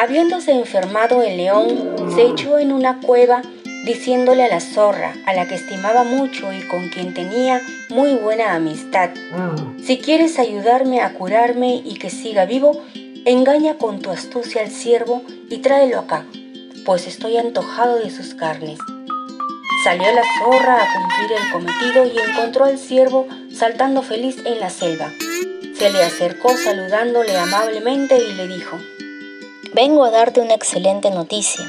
Habiéndose enfermado el león, se echó en una cueva diciéndole a la zorra, a la que estimaba mucho y con quien tenía muy buena amistad, si quieres ayudarme a curarme y que siga vivo, engaña con tu astucia al ciervo y tráelo acá, pues estoy antojado de sus carnes. Salió la zorra a cumplir el cometido y encontró al ciervo saltando feliz en la selva. Se le acercó saludándole amablemente y le dijo, Vengo a darte una excelente noticia.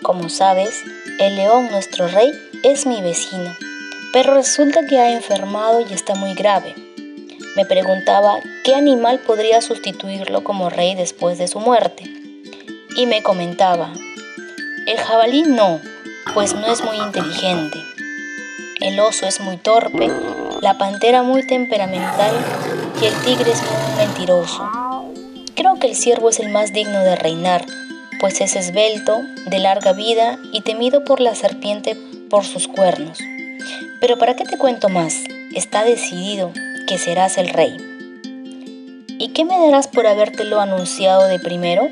Como sabes, el león, nuestro rey, es mi vecino, pero resulta que ha enfermado y está muy grave. Me preguntaba qué animal podría sustituirlo como rey después de su muerte. Y me comentaba, el jabalí no, pues no es muy inteligente. El oso es muy torpe, la pantera muy temperamental y el tigre es muy mentiroso. Creo que el ciervo es el más digno de reinar, pues es esbelto, de larga vida y temido por la serpiente por sus cuernos. Pero ¿para qué te cuento más? Está decidido que serás el rey. ¿Y qué me darás por habértelo anunciado de primero?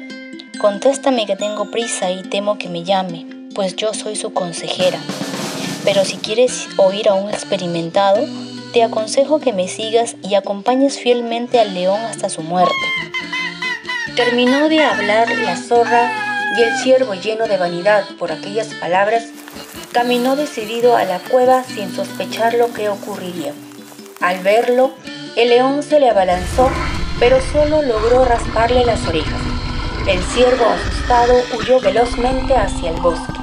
Contéstame que tengo prisa y temo que me llame, pues yo soy su consejera. Pero si quieres oír a un experimentado, te aconsejo que me sigas y acompañes fielmente al león hasta su muerte. Terminó de hablar la zorra y el ciervo, lleno de vanidad por aquellas palabras, caminó decidido a la cueva sin sospechar lo que ocurriría. Al verlo, el león se le abalanzó, pero solo logró rasparle las orejas. El ciervo, asustado, huyó velozmente hacia el bosque.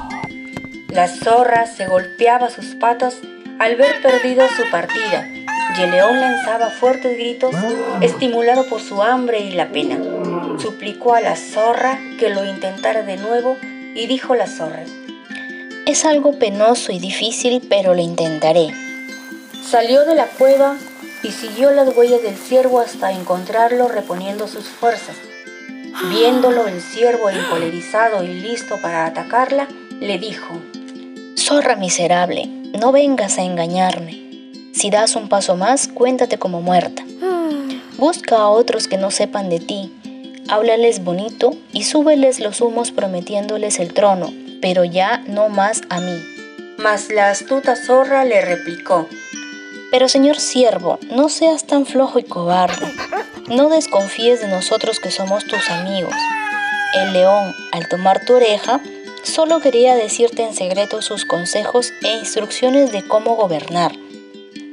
La zorra se golpeaba sus patas al ver perdida su partida, y el león lanzaba fuertes gritos, estimulado por su hambre y la pena. Suplicó a la zorra que lo intentara de nuevo y dijo la zorra, Es algo penoso y difícil, pero lo intentaré. Salió de la cueva y siguió las huellas del ciervo hasta encontrarlo reponiendo sus fuerzas. Viéndolo el ciervo encolerizado y listo para atacarla, le dijo, Zorra miserable, no vengas a engañarme. Si das un paso más, cuéntate como muerta. Busca a otros que no sepan de ti, háblales bonito y súbeles los humos prometiéndoles el trono, pero ya no más a mí. Mas la astuta zorra le replicó, Pero señor siervo, no seas tan flojo y cobarde. No desconfíes de nosotros que somos tus amigos. El león, al tomar tu oreja, solo quería decirte en secreto sus consejos e instrucciones de cómo gobernar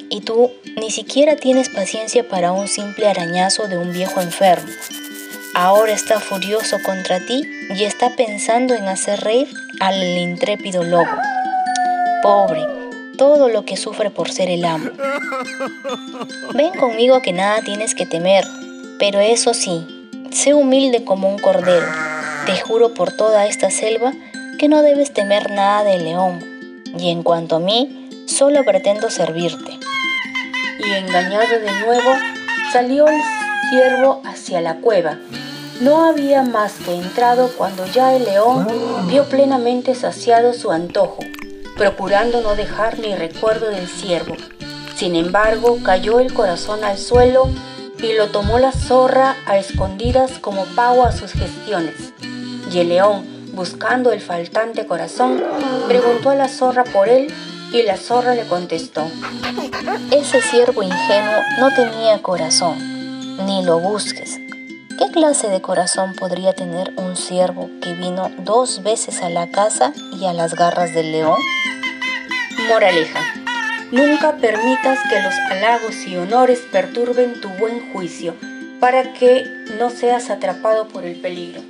y tú ni siquiera tienes paciencia para un simple arañazo de un viejo enfermo. Ahora está furioso contra ti y está pensando en hacer reír al intrépido lobo. Pobre, todo lo que sufre por ser el amo. Ven conmigo que nada tienes que temer, pero eso sí, sé humilde como un cordero. Te juro por toda esta selva que no debes temer nada del león, y en cuanto a mí, solo pretendo servirte y engañado de nuevo, salió el ciervo hacia la cueva. No había más que entrado cuando ya el león vio plenamente saciado su antojo, procurando no dejar ni recuerdo del ciervo. Sin embargo, cayó el corazón al suelo y lo tomó la zorra a escondidas como pago a sus gestiones. Y el león, buscando el faltante corazón, preguntó a la zorra por él y la zorra le contestó, Ese ciervo ingenuo no tenía corazón, ni lo busques. ¿Qué clase de corazón podría tener un ciervo que vino dos veces a la casa y a las garras del león? Moraleja. Nunca permitas que los halagos y honores perturben tu buen juicio para que no seas atrapado por el peligro.